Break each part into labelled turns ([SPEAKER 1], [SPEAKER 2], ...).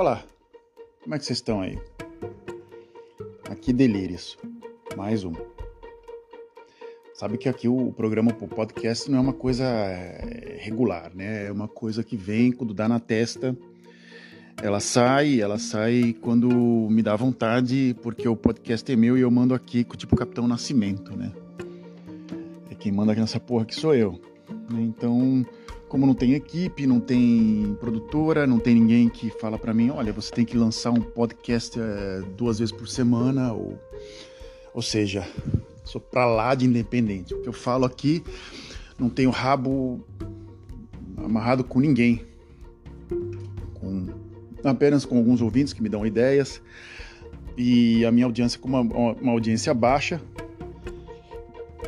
[SPEAKER 1] Olá, como é que vocês estão aí? Aqui Delírios, mais um. Sabe que aqui o programa o podcast não é uma coisa é, regular, né? É uma coisa que vem quando dá na testa. Ela sai, ela sai quando me dá vontade, porque o podcast é meu e eu mando aqui tipo Capitão Nascimento, né? É quem manda aqui nessa porra que sou eu. Então, como não tem equipe, não tem produtora, não tem ninguém que fala para mim, olha, você tem que lançar um podcast é, duas vezes por semana, ou, ou seja, sou pra lá de independente. O que eu falo aqui, não tenho rabo amarrado com ninguém, com, apenas com alguns ouvintes que me dão ideias, e a minha audiência, como uma, uma audiência baixa,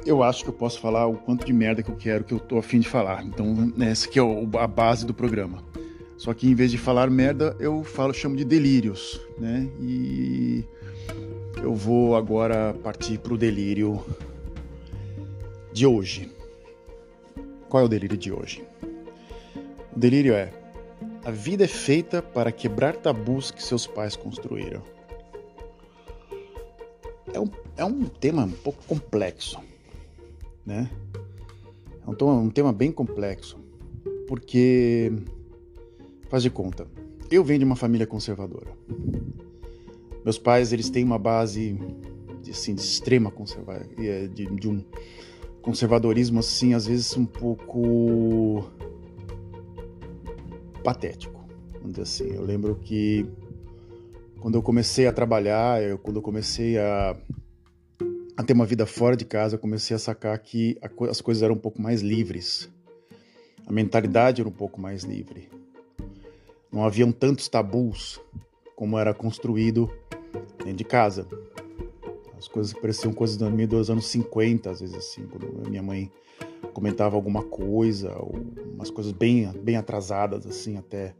[SPEAKER 1] eu acho que eu posso falar o quanto de merda que eu quero, que eu tô afim de falar. Então, essa aqui é a base do programa. Só que em vez de falar merda, eu falo, chamo de delírios, né? E eu vou agora partir pro delírio de hoje. Qual é o delírio de hoje? O delírio é: a vida é feita para quebrar tabus que seus pais construíram. É um, é um tema um pouco complexo né? É um, um tema bem complexo, porque faz de conta, eu venho de uma família conservadora. Meus pais eles têm uma base assim, de extrema conserva de, de um conservadorismo assim, às vezes um pouco patético, vamos dizer assim. Eu lembro que quando eu comecei a trabalhar, eu, quando eu comecei a a ter uma vida fora de casa, eu comecei a sacar que as coisas eram um pouco mais livres. A mentalidade era um pouco mais livre. Não haviam tantos tabus como era construído dentro de casa. As coisas pareciam coisas dos anos 50, às vezes assim, quando minha mãe comentava alguma coisa, ou umas coisas bem, bem atrasadas assim até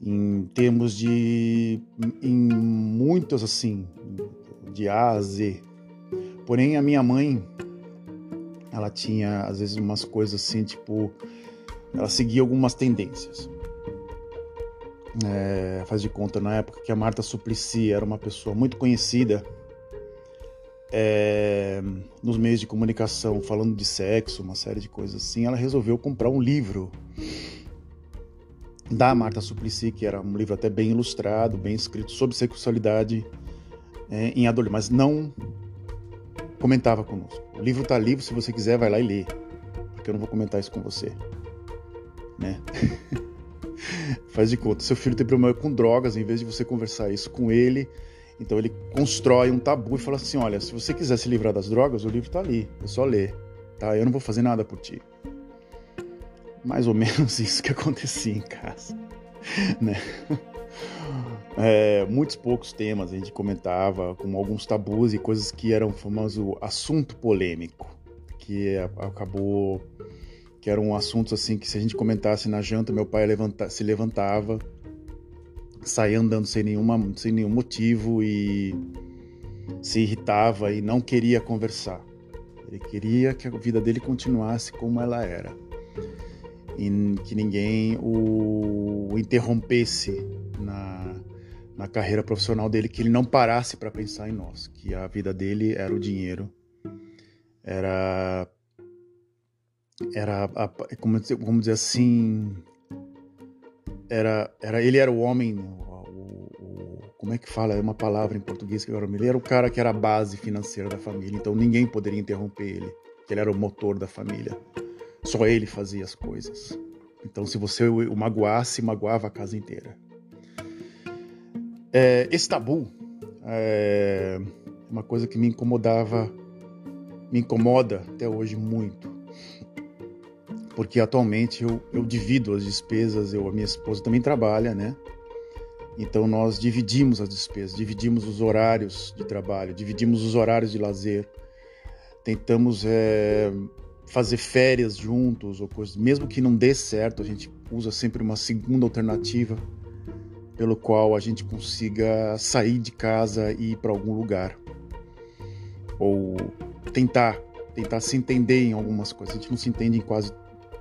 [SPEAKER 1] em termos de em muitos assim de A a Z Porém, a minha mãe, ela tinha às vezes umas coisas assim, tipo, ela seguia algumas tendências. É, faz de conta, na época que a Marta Suplicy era uma pessoa muito conhecida é, nos meios de comunicação, falando de sexo, uma série de coisas assim, ela resolveu comprar um livro da Marta Suplicy, que era um livro até bem ilustrado, bem escrito sobre sexualidade é, em adolescente, mas não comentava conosco. O livro está livre, se você quiser, vai lá e lê. Porque eu não vou comentar isso com você. Né? Faz de conta, seu filho tem problema com drogas, em vez de você conversar isso com ele, então ele constrói um tabu e fala assim: olha, se você quiser se livrar das drogas, o livro está ali, é só ler, tá? Eu não vou fazer nada por ti. Mais ou menos isso que acontecia em casa, né? É, muitos poucos temas a gente comentava, como alguns tabus e coisas que eram famoso assunto polêmico, que acabou que eram assuntos assim que se a gente comentasse na janta, meu pai levanta, se levantava, saía andando sem, nenhuma, sem nenhum motivo e se irritava e não queria conversar. Ele queria que a vida dele continuasse como ela era e que ninguém o, interrompesse na, na carreira profissional dele, que ele não parasse para pensar em nós, que a vida dele era o dinheiro, era era como, como dizer assim, era, era ele era o homem, o, o, como é que fala? É uma palavra em português que agora me era o cara que era a base financeira da família, então ninguém poderia interromper ele. Ele era o motor da família. Só ele fazia as coisas. Então, se você o magoasse, magoava a casa inteira. É, esse tabu é uma coisa que me incomodava, me incomoda até hoje muito. Porque atualmente eu, eu divido as despesas, eu, a minha esposa também trabalha, né? Então nós dividimos as despesas, dividimos os horários de trabalho, dividimos os horários de lazer, tentamos é, fazer férias juntos ou coisas, mesmo que não dê certo, a gente usa sempre uma segunda alternativa pelo qual a gente consiga sair de casa e ir para algum lugar. Ou tentar, tentar se entender em algumas coisas. A gente não se entende em quase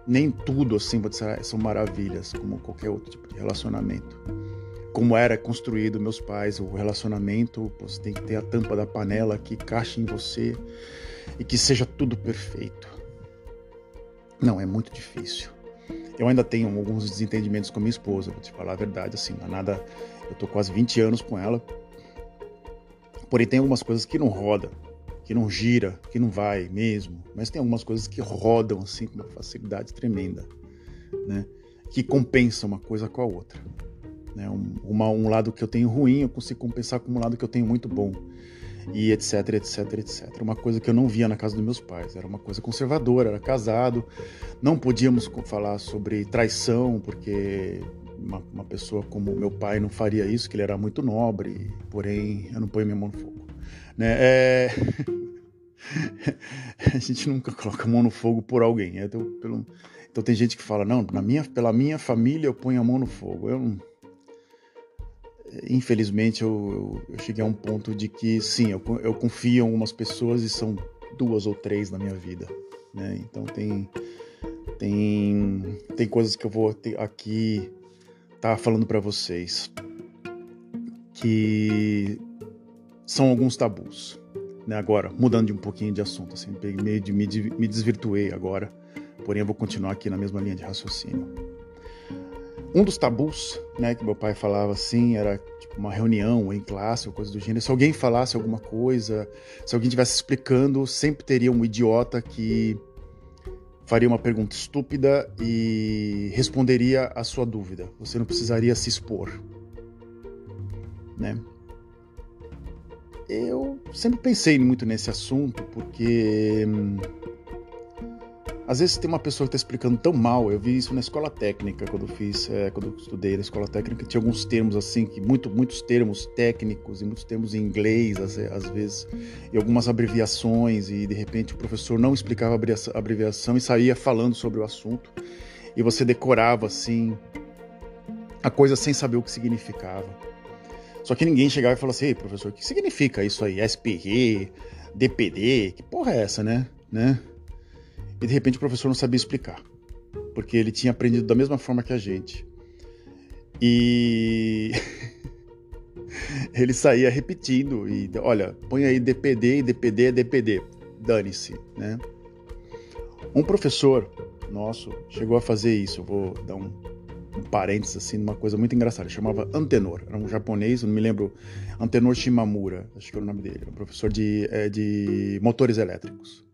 [SPEAKER 1] nem tudo assim, são maravilhas, como qualquer outro tipo de relacionamento. como era construído meus pais, o relacionamento, você tem que ter a tampa da panela que caixa em você e que seja tudo perfeito. Não, é muito difícil. Eu ainda tenho alguns desentendimentos com minha esposa, vou te falar a verdade, assim, não é nada. Eu tô quase 20 anos com ela. Porém, tem algumas coisas que não roda, que não gira, que não vai mesmo. Mas tem algumas coisas que rodam, assim, com uma facilidade tremenda, né? Que compensam uma coisa com a outra. Né? Um, uma, um lado que eu tenho ruim, eu consigo compensar com um lado que eu tenho muito bom e etc, etc, etc. Uma coisa que eu não via na casa dos meus pais, era uma coisa conservadora, era casado, não podíamos falar sobre traição, porque uma, uma, pessoa como meu pai não faria isso, que ele era muito nobre, porém eu não ponho minha mão no fogo. Né? É... a gente nunca coloca a mão no fogo por alguém. Então, pelo... então tem gente que fala, não, na minha, pela minha família eu ponho a mão no fogo. Eu não infelizmente eu, eu, cheguei a um ponto de que sim, eu, eu confio em algumas pessoas e são duas ou três na minha vida, né? Então tem tem tem coisas que eu vou aqui estar tá falando para vocês que são alguns tabus, né? Agora mudando de um pouquinho de assunto, assim, meio de me, me desvirtuei agora, porém eu vou continuar aqui na mesma linha de raciocínio. Um dos tabus, né, que meu pai falava assim, era tipo uma reunião em classe ou coisa do gênero. Se alguém falasse alguma coisa, se alguém estivesse explicando, sempre teria um idiota que faria uma pergunta estúpida e responderia a sua dúvida. Você não precisaria se expor, né? Eu sempre pensei muito nesse assunto porque hum, às vezes tem uma pessoa que está explicando tão mal, eu vi isso na escola técnica, quando eu fiz, é, quando eu estudei na escola técnica, tinha alguns termos assim, que muito, muitos termos técnicos e muitos termos em inglês, às, às vezes, e algumas abreviações, e de repente o professor não explicava a abreviação e saía falando sobre o assunto, e você decorava assim a coisa sem saber o que significava. Só que ninguém chegava e falava assim, Ei, professor, o que significa isso aí? SPR, DPD, que porra é essa, né? né? E de repente o professor não sabia explicar, porque ele tinha aprendido da mesma forma que a gente. E ele saía repetindo e olha, põe aí DPD e DPD é DPD, dane-se, né? Um professor nosso chegou a fazer isso, eu vou dar um, um parênteses assim, uma coisa muito engraçada, ele chamava Antenor, era um japonês, não me lembro, Antenor Shimamura, acho que era o nome dele, um professor de, é, de motores elétricos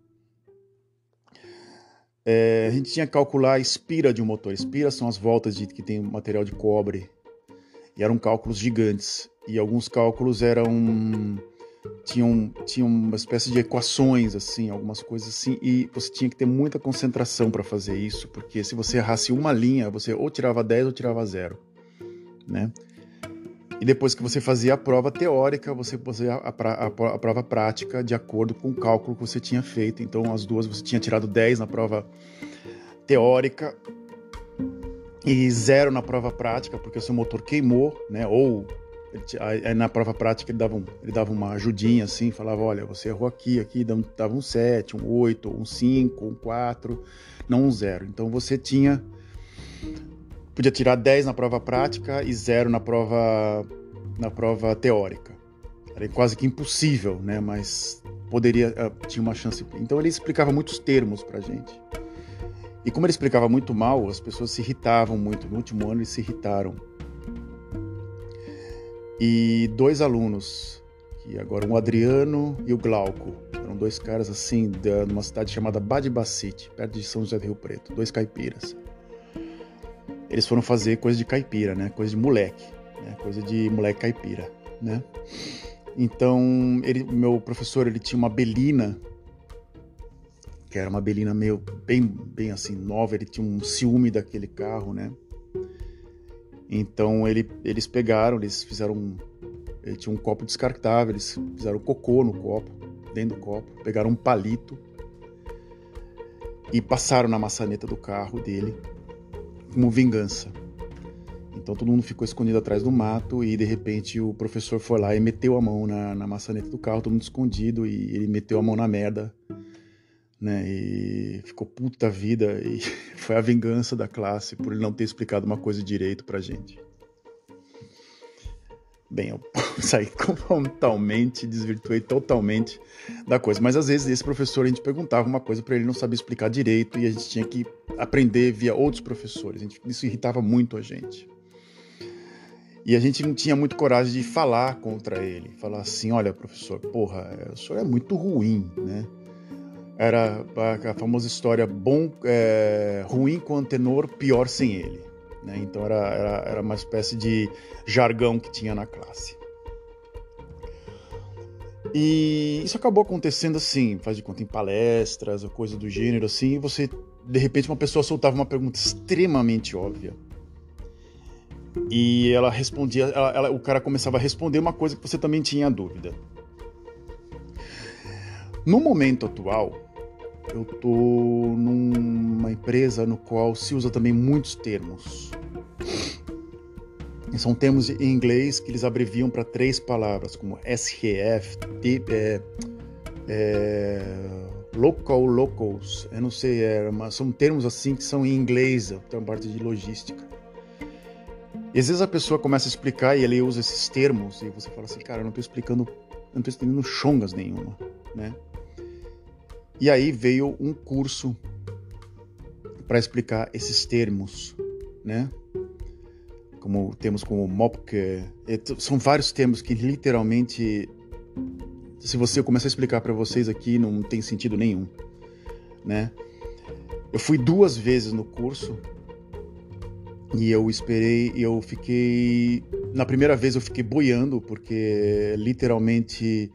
[SPEAKER 1] é, a gente tinha que calcular a espira de um motor. Espira são as voltas de, que tem material de cobre. E eram cálculos gigantes. E alguns cálculos eram. Tinham, tinham uma espécie de equações, assim, algumas coisas assim. E você tinha que ter muita concentração para fazer isso, porque se você errasse uma linha, você ou tirava 10 ou tirava zero. Né? E depois que você fazia a prova teórica, você fazia a, a, a, prova prática de acordo com o cálculo que você tinha feito. Então, as duas você tinha tirado 10 na prova teórica e zero na prova prática, porque o seu motor queimou, né? Ou na prova prática ele dava, um, ele dava uma ajudinha assim, falava: olha, você errou aqui, aqui, dava um 7, um 8, um 5, um 4, não um 0. Então, você tinha podia tirar 10 na prova prática e 0 na prova, na prova teórica. Era quase que impossível, né? Mas poderia, eh, tinha uma chance. Então ele explicava muitos termos pra gente. E como ele explicava muito mal, as pessoas se irritavam muito. No último ano eles se irritaram. E dois alunos, que agora o Adriano e o Glauco, eram dois caras assim, de uma cidade chamada Badibacite, perto de São José do Rio Preto, dois caipiras eles foram fazer coisa de caipira, né? Coisa de moleque, né? Coisa de moleque caipira, né? Então, ele, meu professor, ele tinha uma belina, que era uma belina meio bem, bem assim nova. Ele tinha um ciúme daquele carro, né? Então ele, eles pegaram, eles fizeram, ele tinha um copo descartável, eles fizeram cocô no copo, dentro do copo, pegaram um palito e passaram na maçaneta do carro dele como vingança. Então todo mundo ficou escondido atrás do mato e de repente o professor foi lá e meteu a mão na, na maçaneta do carro, todo mundo escondido e ele meteu a mão na merda, né? E ficou puta vida e foi a vingança da classe por ele não ter explicado uma coisa direito pra gente. Bem, eu saí totalmente, desvirtuei totalmente da coisa. Mas às vezes esse professor a gente perguntava uma coisa para ele não sabia explicar direito e a gente tinha que aprender via outros professores. Gente, isso irritava muito a gente. E a gente não tinha muito coragem de falar contra ele, falar assim, olha, professor, porra, o senhor é muito ruim, né? Era a famosa história bom, é, ruim com o tenor, pior sem ele. Né? Então era, era, era uma espécie de jargão que tinha na classe. E isso acabou acontecendo assim, faz de conta em palestras ou coisa do gênero assim, você, de repente, uma pessoa soltava uma pergunta extremamente óbvia e ela respondia, ela, ela, o cara começava a responder uma coisa que você também tinha dúvida. No momento atual, eu tô numa empresa no qual se usa também muitos termos. São termos em inglês que eles abreviam para três palavras, como SRF, é, é, local, locals, eu não sei, é, mas são termos assim que são em inglês, tem uma parte de logística. E às vezes a pessoa começa a explicar e ele usa esses termos e você fala assim, cara, eu não estou explicando, não estou entendendo chongas nenhuma, né? E aí veio um curso para explicar esses termos, né? Como temos como MOPK, são vários termos que literalmente, se você começar a explicar para vocês aqui, não tem sentido nenhum, né? Eu fui duas vezes no curso e eu esperei, eu fiquei. Na primeira vez eu fiquei boiando, porque literalmente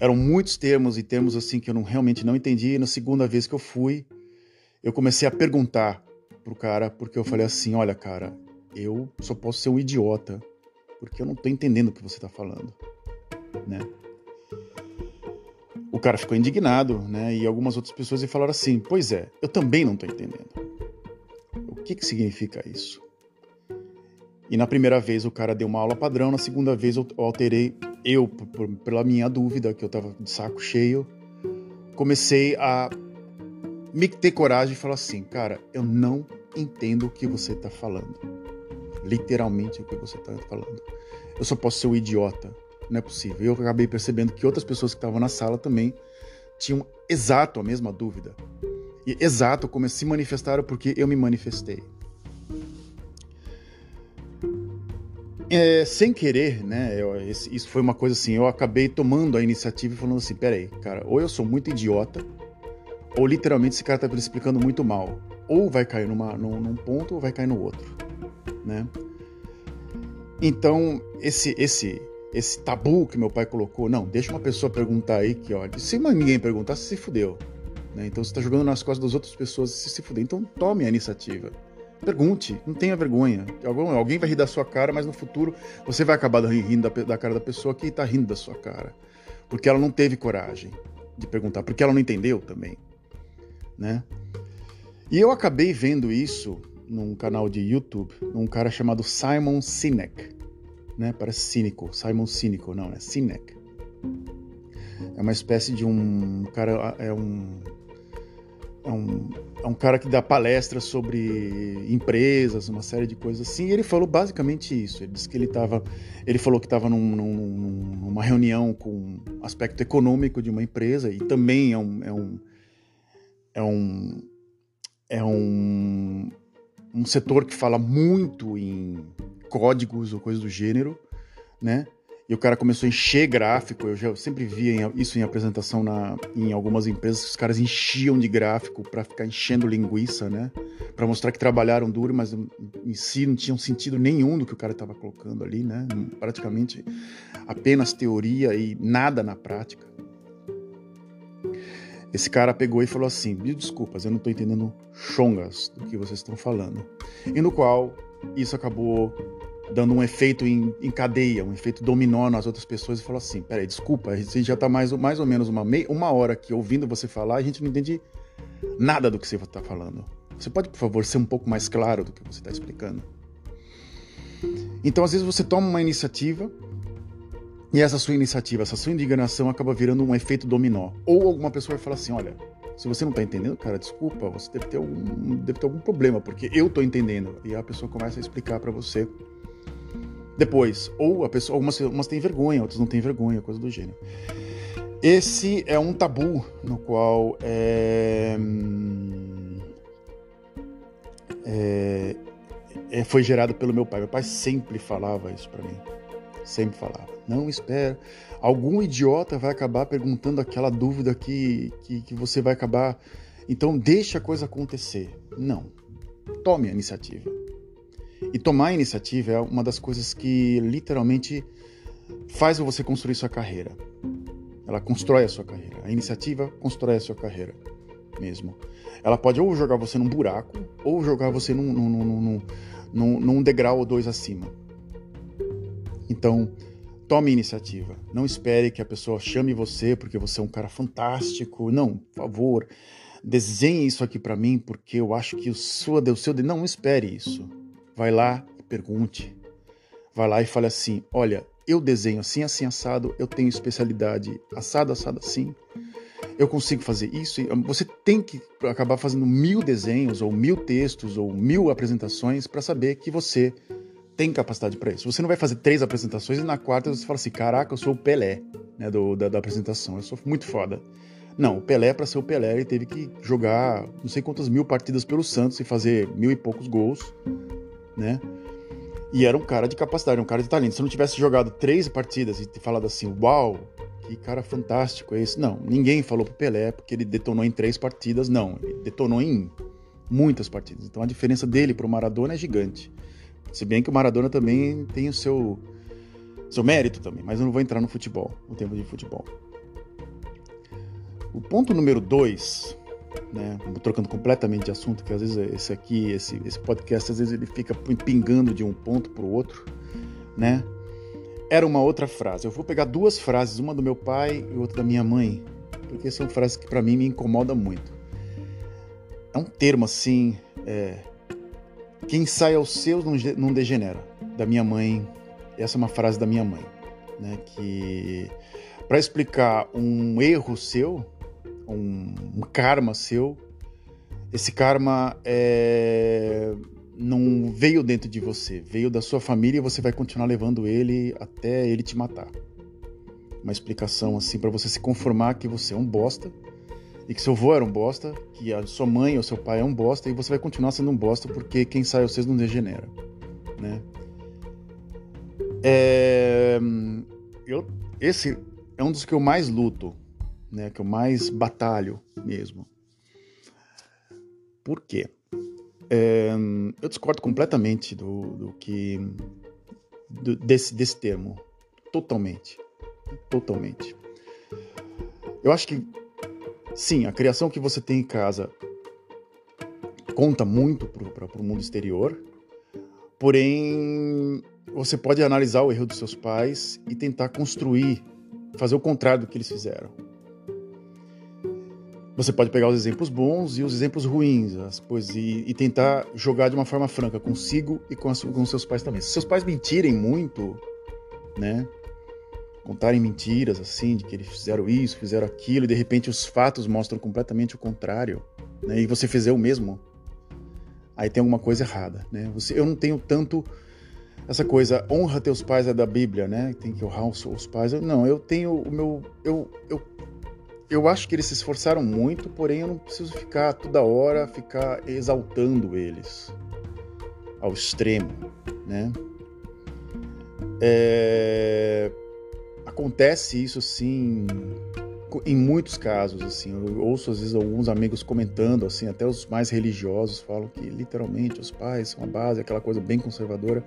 [SPEAKER 1] eram muitos termos e termos assim que eu não, realmente não entendi. E na segunda vez que eu fui, eu comecei a perguntar pro cara, porque eu falei assim: olha, cara, eu só posso ser um idiota, porque eu não tô entendendo o que você tá falando, né? Cara ficou indignado, né? E algumas outras pessoas falaram assim: pois é, eu também não tô entendendo. O que, que significa isso? E na primeira vez o cara deu uma aula padrão, na segunda vez eu alterei, eu, pela minha dúvida, que eu tava de saco cheio, comecei a me ter coragem e falar assim, cara, eu não entendo o que você tá falando. Literalmente o que você tá falando. Eu só posso ser um idiota. Não é possível. Eu acabei percebendo que outras pessoas que estavam na sala também tinham exato a mesma dúvida. E exato como se manifestaram porque eu me manifestei. É, sem querer, né? Eu, isso foi uma coisa assim. Eu acabei tomando a iniciativa e falando assim: peraí, cara, ou eu sou muito idiota, ou literalmente esse cara tá me explicando muito mal. Ou vai cair numa, num, num ponto ou vai cair no outro, né? Então, esse, esse, esse tabu que meu pai colocou, não, deixa uma pessoa perguntar aí que, olha, se ninguém perguntar, se fudeu. Né? Então você está jogando nas costas das outras pessoas se, se fuder. Então tome a iniciativa. Pergunte, não tenha vergonha. Alguém vai rir da sua cara, mas no futuro você vai acabar rindo da, da cara da pessoa que está rindo da sua cara. Porque ela não teve coragem de perguntar, porque ela não entendeu também. Né? E eu acabei vendo isso num canal de YouTube, num cara chamado Simon Sinek. Né? Parece cínico, Simon Cínico, não, é Sinek. É uma espécie de um cara, é um é um, é um cara que dá palestras sobre empresas, uma série de coisas assim. E ele falou basicamente isso. Ele disse que ele estava, ele falou que estava num, num, numa reunião com aspecto econômico de uma empresa e também é um, é um, é um, é um, um setor que fala muito em códigos ou coisas do gênero, né? e o cara começou a encher gráfico. Eu já sempre via isso em apresentação na, em algumas empresas, os caras enchiam de gráfico para ficar enchendo linguiça, né? Para mostrar que trabalharam duro, mas em si não tinha sentido nenhum do que o cara estava colocando ali, né? Praticamente apenas teoria e nada na prática. Esse cara pegou e falou assim: desculpas, eu não estou entendendo chongas do que vocês estão falando. E no qual isso acabou dando um efeito em, em, cadeia, um efeito dominó nas outras pessoas e falou assim: peraí, desculpa, a gente já está mais, mais ou menos uma, uma hora aqui ouvindo você falar, a gente não entende nada do que você está falando. Você pode, por favor, ser um pouco mais claro do que você está explicando? Então, às vezes, você toma uma iniciativa e essa sua iniciativa, essa sua indignação acaba virando um efeito dominó. Ou alguma pessoa vai falar assim: olha, se você não está entendendo, cara, desculpa, você deve ter algum, deve ter algum problema, porque eu estou entendendo. E a pessoa começa a explicar para você depois. Ou a pessoa, algumas, umas têm vergonha, outras não têm vergonha, coisa do gênero. Esse é um tabu no qual é, é, é, foi gerado pelo meu pai. Meu pai sempre falava isso para mim. Sempre falava. Não espera. Algum idiota vai acabar perguntando aquela dúvida que, que, que você vai acabar. Então deixa a coisa acontecer. Não. Tome a iniciativa. E tomar a iniciativa é uma das coisas que literalmente faz você construir sua carreira. Ela constrói a sua carreira. A iniciativa constrói a sua carreira mesmo. Ela pode ou jogar você num buraco, ou jogar você num, num, num, num, num degrau ou dois acima. Então, tome iniciativa. Não espere que a pessoa chame você porque você é um cara fantástico. Não, por favor, desenhe isso aqui para mim porque eu acho que o sua, o seu. Não, não espere isso. Vai lá e pergunte. Vai lá e fale assim: olha, eu desenho assim, assim, assado, eu tenho especialidade assado, assado, assim. Eu consigo fazer isso. Você tem que acabar fazendo mil desenhos, ou mil textos, ou mil apresentações para saber que você tem capacidade para isso. Você não vai fazer três apresentações e na quarta você fala assim: caraca, eu sou o Pelé né, do, da, da apresentação, eu sou muito foda. Não, o Pelé, para ser o Pelé, ele teve que jogar não sei quantas mil partidas pelo Santos e fazer mil e poucos gols né? E era um cara de capacidade, um cara de talento. Se não tivesse jogado três partidas e falado assim, uau, que cara fantástico é esse. Não, ninguém falou pro Pelé porque ele detonou em três partidas, não. Ele detonou em muitas partidas. Então a diferença dele pro Maradona é gigante. Se bem que o Maradona também tem o seu, seu mérito também, mas eu não vou entrar no futebol, no tempo de futebol. O ponto número dois né? Trocando completamente de assunto, que às vezes esse aqui, esse, esse podcast, às vezes ele fica pingando de um ponto para o outro, né? Era uma outra frase. Eu vou pegar duas frases, uma do meu pai e outra da minha mãe, porque são frases que para mim me incomodam muito. É um termo assim, é, quem sai aos seus não degenera. Da minha mãe, essa é uma frase da minha mãe, né? Que para explicar um erro seu, um, um karma seu. Esse karma é, não veio dentro de você, veio da sua família e você vai continuar levando ele até ele te matar. Uma explicação assim para você se conformar que você é um bosta e que seu avô era um bosta, que a sua mãe ou seu pai é um bosta e você vai continuar sendo um bosta porque quem sai vocês não degenera, né? É, eu, esse é um dos que eu mais luto né, que eu mais batalho mesmo. Por quê? É, eu discordo completamente do, do que do, desse, desse termo, totalmente, totalmente. Eu acho que sim, a criação que você tem em casa conta muito para o mundo exterior, porém você pode analisar o erro dos seus pais e tentar construir, fazer o contrário do que eles fizeram. Você pode pegar os exemplos bons e os exemplos ruins, as coisas, e, e tentar jogar de uma forma franca consigo e com, com seus pais também. Se seus pais mentirem muito, né? Contarem mentiras assim, de que eles fizeram isso, fizeram aquilo, e de repente os fatos mostram completamente o contrário, né? E você fizer o mesmo, aí tem alguma coisa errada, né? Você, eu não tenho tanto essa coisa, honra teus pais é da Bíblia, né? Tem que honrar os, os pais. não, eu tenho o meu. Eu, eu eu acho que eles se esforçaram muito, porém eu não preciso ficar toda hora ficar exaltando eles ao extremo, né? É... Acontece isso sim em muitos casos assim. Eu ouço às vezes alguns amigos comentando assim, até os mais religiosos falam que literalmente os pais são a base, aquela coisa bem conservadora.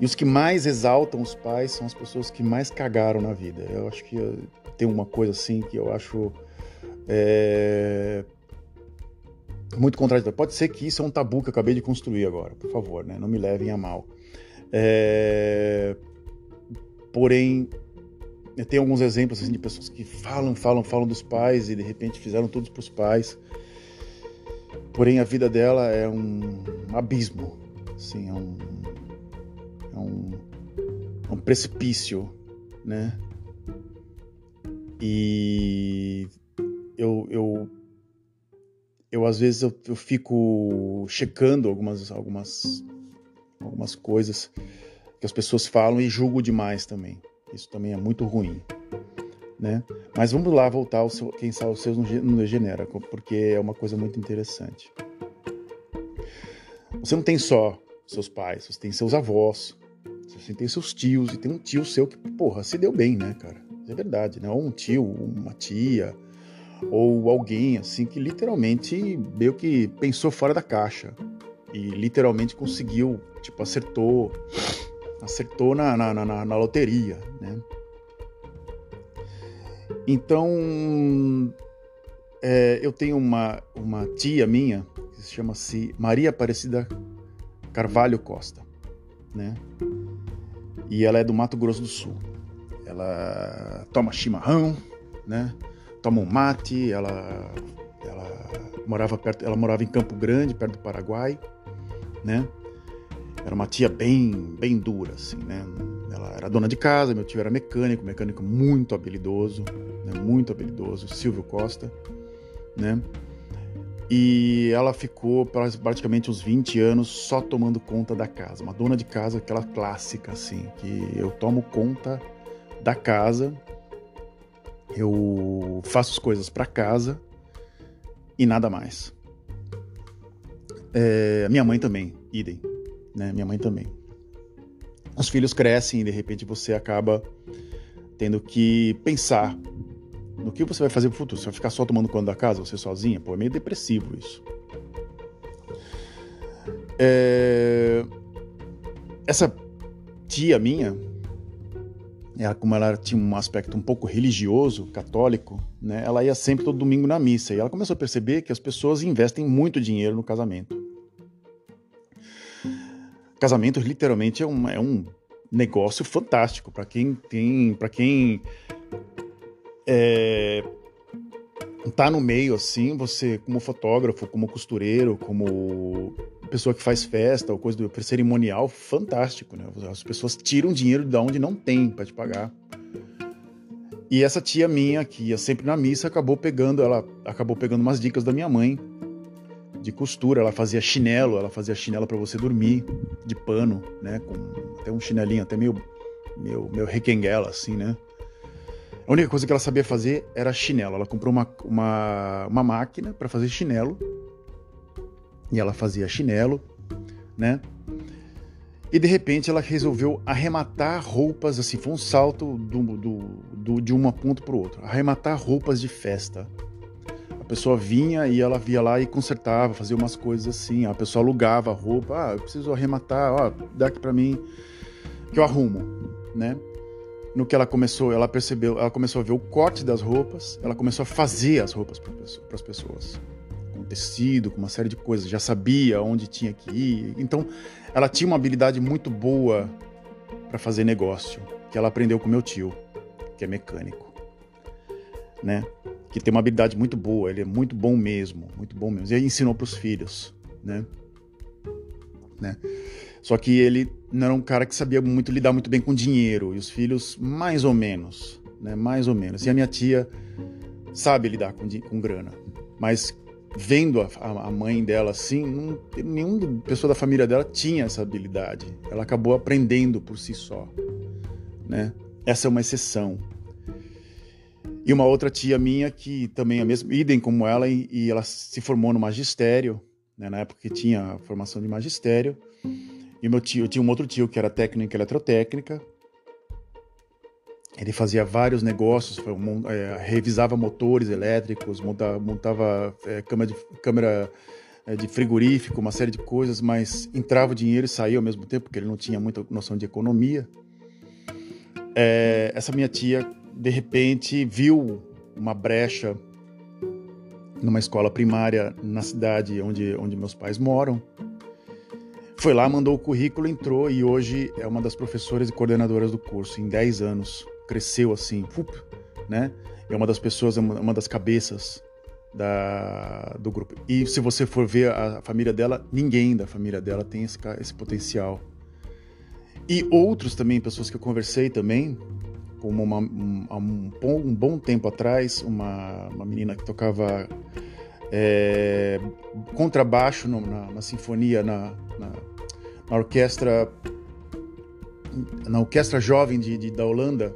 [SPEAKER 1] E os que mais exaltam os pais são as pessoas que mais cagaram na vida. Eu acho que tem uma coisa assim que eu acho é, muito contraditório. Pode ser que isso é um tabu que eu acabei de construir agora, por favor, né? não me levem a mal. É, porém, eu tenho alguns exemplos assim, de pessoas que falam, falam, falam dos pais e de repente fizeram tudo para os pais. Porém, a vida dela é um abismo, assim, é um, é um, é um precipício, né? E eu, eu, eu às vezes eu, eu fico checando algumas, algumas, algumas coisas que as pessoas falam e julgo demais também. Isso também é muito ruim. Né? Mas vamos lá voltar ao seu, quem sabe os seus não degenera, porque é uma coisa muito interessante. Você não tem só seus pais, você tem seus avós, você tem seus tios, e tem um tio seu que, porra, se deu bem, né, cara? É verdade, né? Ou um tio, uma tia, ou alguém, assim, que literalmente meio que pensou fora da caixa e literalmente conseguiu, tipo, acertou, acertou na, na, na, na loteria, né? Então, é, eu tenho uma, uma tia minha que se chama-se Maria Aparecida Carvalho Costa, né? E ela é do Mato Grosso do Sul. Ela toma chimarrão, né? Toma um mate, ela, ela morava perto, ela morava em Campo Grande, perto do Paraguai, né? Era uma tia bem, bem dura, assim, né? Ela era dona de casa, meu tio era mecânico, mecânico muito habilidoso, né? muito habilidoso, Silvio Costa, né? E ela ficou praticamente uns 20 anos só tomando conta da casa. Uma dona de casa, aquela clássica, assim, que eu tomo conta da casa, eu faço as coisas para casa e nada mais. É, minha mãe também, idem, né? Minha mãe também. Os filhos crescem e de repente você acaba tendo que pensar no que você vai fazer pro futuro. Você vai ficar só tomando conta da casa, você sozinha? Pô, é meio depressivo isso. É... Essa tia minha, ela, como ela tinha um aspecto um pouco religioso, católico, né, ela ia sempre todo domingo na missa. E ela começou a perceber que as pessoas investem muito dinheiro no casamento. Casamento literalmente é um, é um negócio fantástico para quem tem, para quem é, tá no meio assim, você como fotógrafo, como costureiro, como pessoa que faz festa ou coisa do cerimonial, fantástico, né? As pessoas tiram dinheiro de onde não tem para te pagar. E essa tia minha que ia sempre na missa acabou pegando, ela acabou pegando umas dicas da minha mãe de costura, ela fazia chinelo, ela fazia chinelo para você dormir de pano, né, com até um chinelinho até meio meio, meio requenguela assim, né? A única coisa que ela sabia fazer era chinelo. Ela comprou uma, uma, uma máquina para fazer chinelo. E ela fazia chinelo, né? E de repente ela resolveu arrematar roupas, assim, foi um salto do, do, do de uma ponta para o outro. Arrematar roupas de festa. Pessoa vinha e ela via lá e consertava, fazia umas coisas assim. A pessoa alugava a roupa. Ah, eu preciso arrematar, ó, dá aqui para mim que eu arrumo, né? no que ela começou, ela percebeu, ela começou a ver o corte das roupas, ela começou a fazer as roupas para as pessoas, com tecido, com uma série de coisas, já sabia onde tinha que ir. Então, ela tinha uma habilidade muito boa para fazer negócio, que ela aprendeu com meu tio, que é mecânico, né? Que tem uma habilidade muito boa, ele é muito bom mesmo, muito bom mesmo. E aí ensinou para os filhos, né? né? Só que ele não era um cara que sabia muito lidar muito bem com dinheiro, e os filhos, mais ou menos, né? Mais ou menos. E a minha tia sabe lidar com, com grana, mas vendo a, a mãe dela assim, nenhuma pessoa da família dela tinha essa habilidade. Ela acabou aprendendo por si só, né? Essa é uma exceção. E uma outra tia minha que também é a mesma, idem como ela, e, e ela se formou no magistério, né? na época que tinha a formação de magistério. E meu tio, eu tinha um outro tio que era técnico em eletrotécnica. Ele fazia vários negócios, é, revisava motores elétricos, montava, montava é, câmera, de, câmera é, de frigorífico, uma série de coisas, mas entrava o dinheiro e saía ao mesmo tempo, porque ele não tinha muita noção de economia. É, essa minha tia, de repente, viu uma brecha numa escola primária na cidade onde, onde meus pais moram foi lá, mandou o currículo, entrou e hoje é uma das professoras e coordenadoras do curso. Em 10 anos, cresceu assim, né? É uma das pessoas, é uma das cabeças da, do grupo. E se você for ver a família dela, ninguém da família dela tem esse, esse potencial. E outros também, pessoas que eu conversei também, como uma, um, um, um, bom tempo atrás, uma, uma menina que tocava é, contrabaixo no, na, na, sinfonia, na, na, na orquestra na orquestra jovem de, de da Holanda.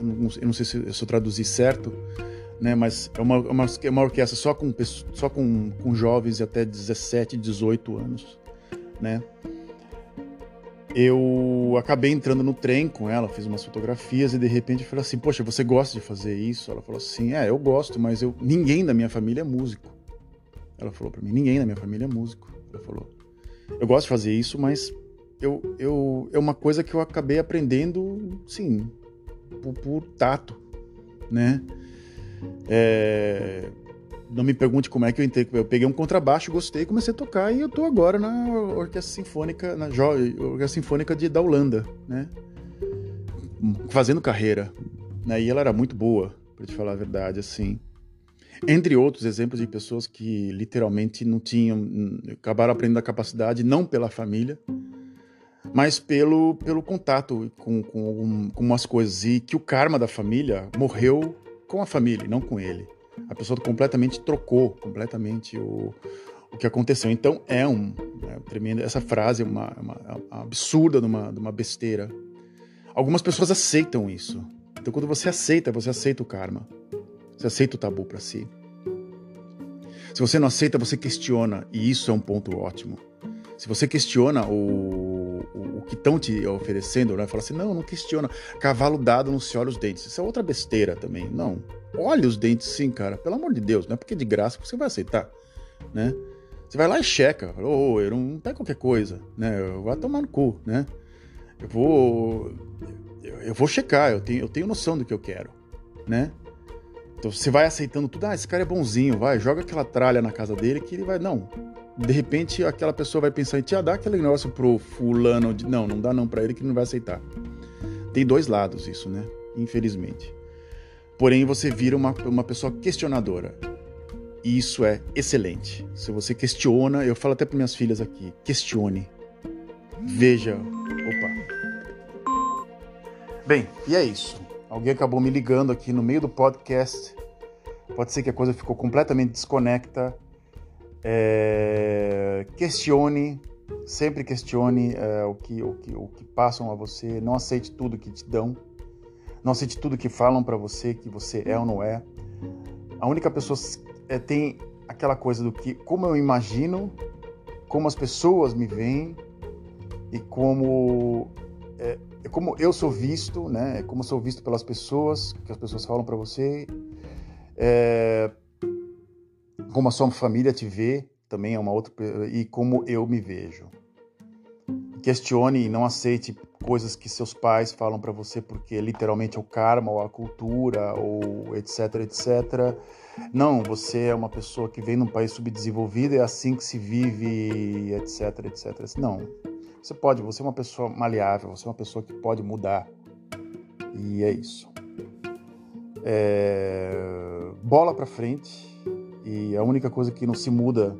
[SPEAKER 1] Eu não sei se eu, se eu traduzi certo, né? Mas é uma, uma, é uma orquestra só com só com, com jovens de até 17, 18 anos, né? Eu acabei entrando no trem com ela, fiz umas fotografias e de repente eu falei assim: Poxa, você gosta de fazer isso? Ela falou assim: É, eu gosto, mas eu ninguém da minha família é músico. Ela falou para mim: Ninguém da minha família é músico. Ela falou: Eu gosto de fazer isso, mas eu, eu é uma coisa que eu acabei aprendendo, sim, por, por tato, né? É, não me pergunte como é que eu entrei. Eu peguei um contrabaixo, gostei, comecei a tocar e eu tô agora na Orquestra Sinfônica, na Orquestra Sinfônica de, da Holanda, né? Fazendo carreira. Né? E ela era muito boa, para te falar a verdade, assim. Entre outros exemplos de pessoas que literalmente não tinham, acabaram aprendendo a capacidade, não pela família, mas pelo, pelo contato com, com, com umas coisas. E que o karma da família morreu com a família, não com ele a pessoa completamente trocou completamente o, o que aconteceu. Então é um é tremendo. Essa frase é uma, uma, uma absurda de uma, de uma besteira. Algumas pessoas aceitam isso. Então quando você aceita, você aceita o karma. Você aceita o tabu para si. Se você não aceita, você questiona, e isso é um ponto ótimo. Se você questiona o, o, o que estão te oferecendo, né? Fala assim, não, não questiona. Cavalo dado não se olha os dentes. Isso é outra besteira também. Não. Olha os dentes sim, cara. Pelo amor de Deus, não é porque de graça você vai aceitar, né? Você vai lá e checa. Ô, oh, eu não pego qualquer coisa, né? Eu vou tomar no cu, né? Eu vou... Eu vou checar, eu tenho, eu tenho noção do que eu quero, né? Então você vai aceitando tudo. Ah, esse cara é bonzinho, vai, joga aquela tralha na casa dele que ele vai... Não, de repente aquela pessoa vai pensar em te ah, dá aquele negócio pro fulano. De... Não, não dá não para ele que ele não vai aceitar. Tem dois lados isso, né? Infelizmente. Porém, você vira uma, uma pessoa questionadora. E isso é excelente. Se você questiona, eu falo até para minhas filhas aqui, questione. Veja. Opa. Bem, e é isso. Alguém acabou me ligando aqui no meio do podcast. Pode ser que a coisa ficou completamente desconecta. É... Questione, sempre questione é, o, que, o, que, o que passam a você. Não aceite tudo que te dão. Não aceite tudo que falam para você que você é ou não é. A única pessoa é, tem aquela coisa do que, como eu imagino, como as pessoas me veem e como é, é como eu sou visto, né? É como sou visto pelas pessoas, que as pessoas falam para você. É, como a sua família te vê, também é uma outra e como eu me vejo. Questione e não aceite coisas que seus pais falam para você porque literalmente é o karma ou a cultura ou etc, etc. Não, você é uma pessoa que vem num país subdesenvolvido, é assim que se vive, etc, etc. Não. Você pode, você é uma pessoa maleável, você é uma pessoa que pode mudar. E é isso. É... Bola para frente. E a única coisa que não se muda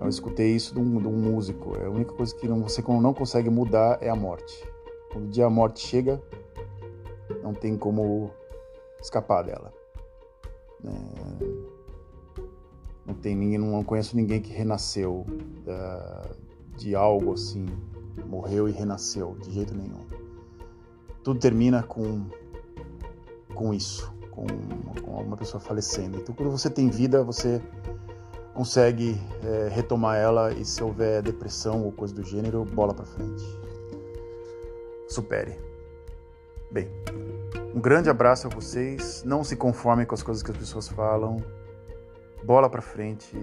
[SPEAKER 1] Eu escutei isso de um, de um músico. É a única coisa que não, você não consegue mudar é a morte. Quando o dia a morte chega, não tem como escapar dela. É, não tem ninguém, não conheço ninguém que renasceu da, de algo assim, morreu e renasceu de jeito nenhum. Tudo termina com com isso, com, com uma pessoa falecendo. Então, quando você tem vida, você consegue é, retomar ela e se houver depressão ou coisa do gênero, bola para frente. Supere. Bem, um grande abraço a vocês. Não se conformem com as coisas que as pessoas falam. Bola para frente.